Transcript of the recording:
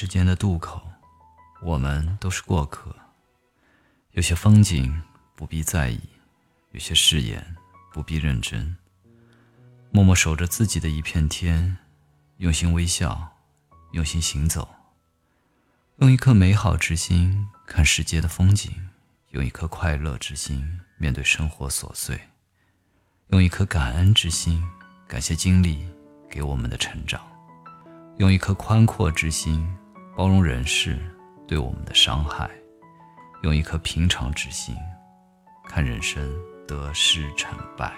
时间的渡口，我们都是过客。有些风景不必在意，有些誓言不必认真。默默守着自己的一片天，用心微笑，用心行走，用一颗美好之心看世界的风景，用一颗快乐之心面对生活琐碎，用一颗感恩之心感谢经历给我们的成长，用一颗宽阔之心包容人世对我们的伤害，用一颗平常之心看人生得失成败。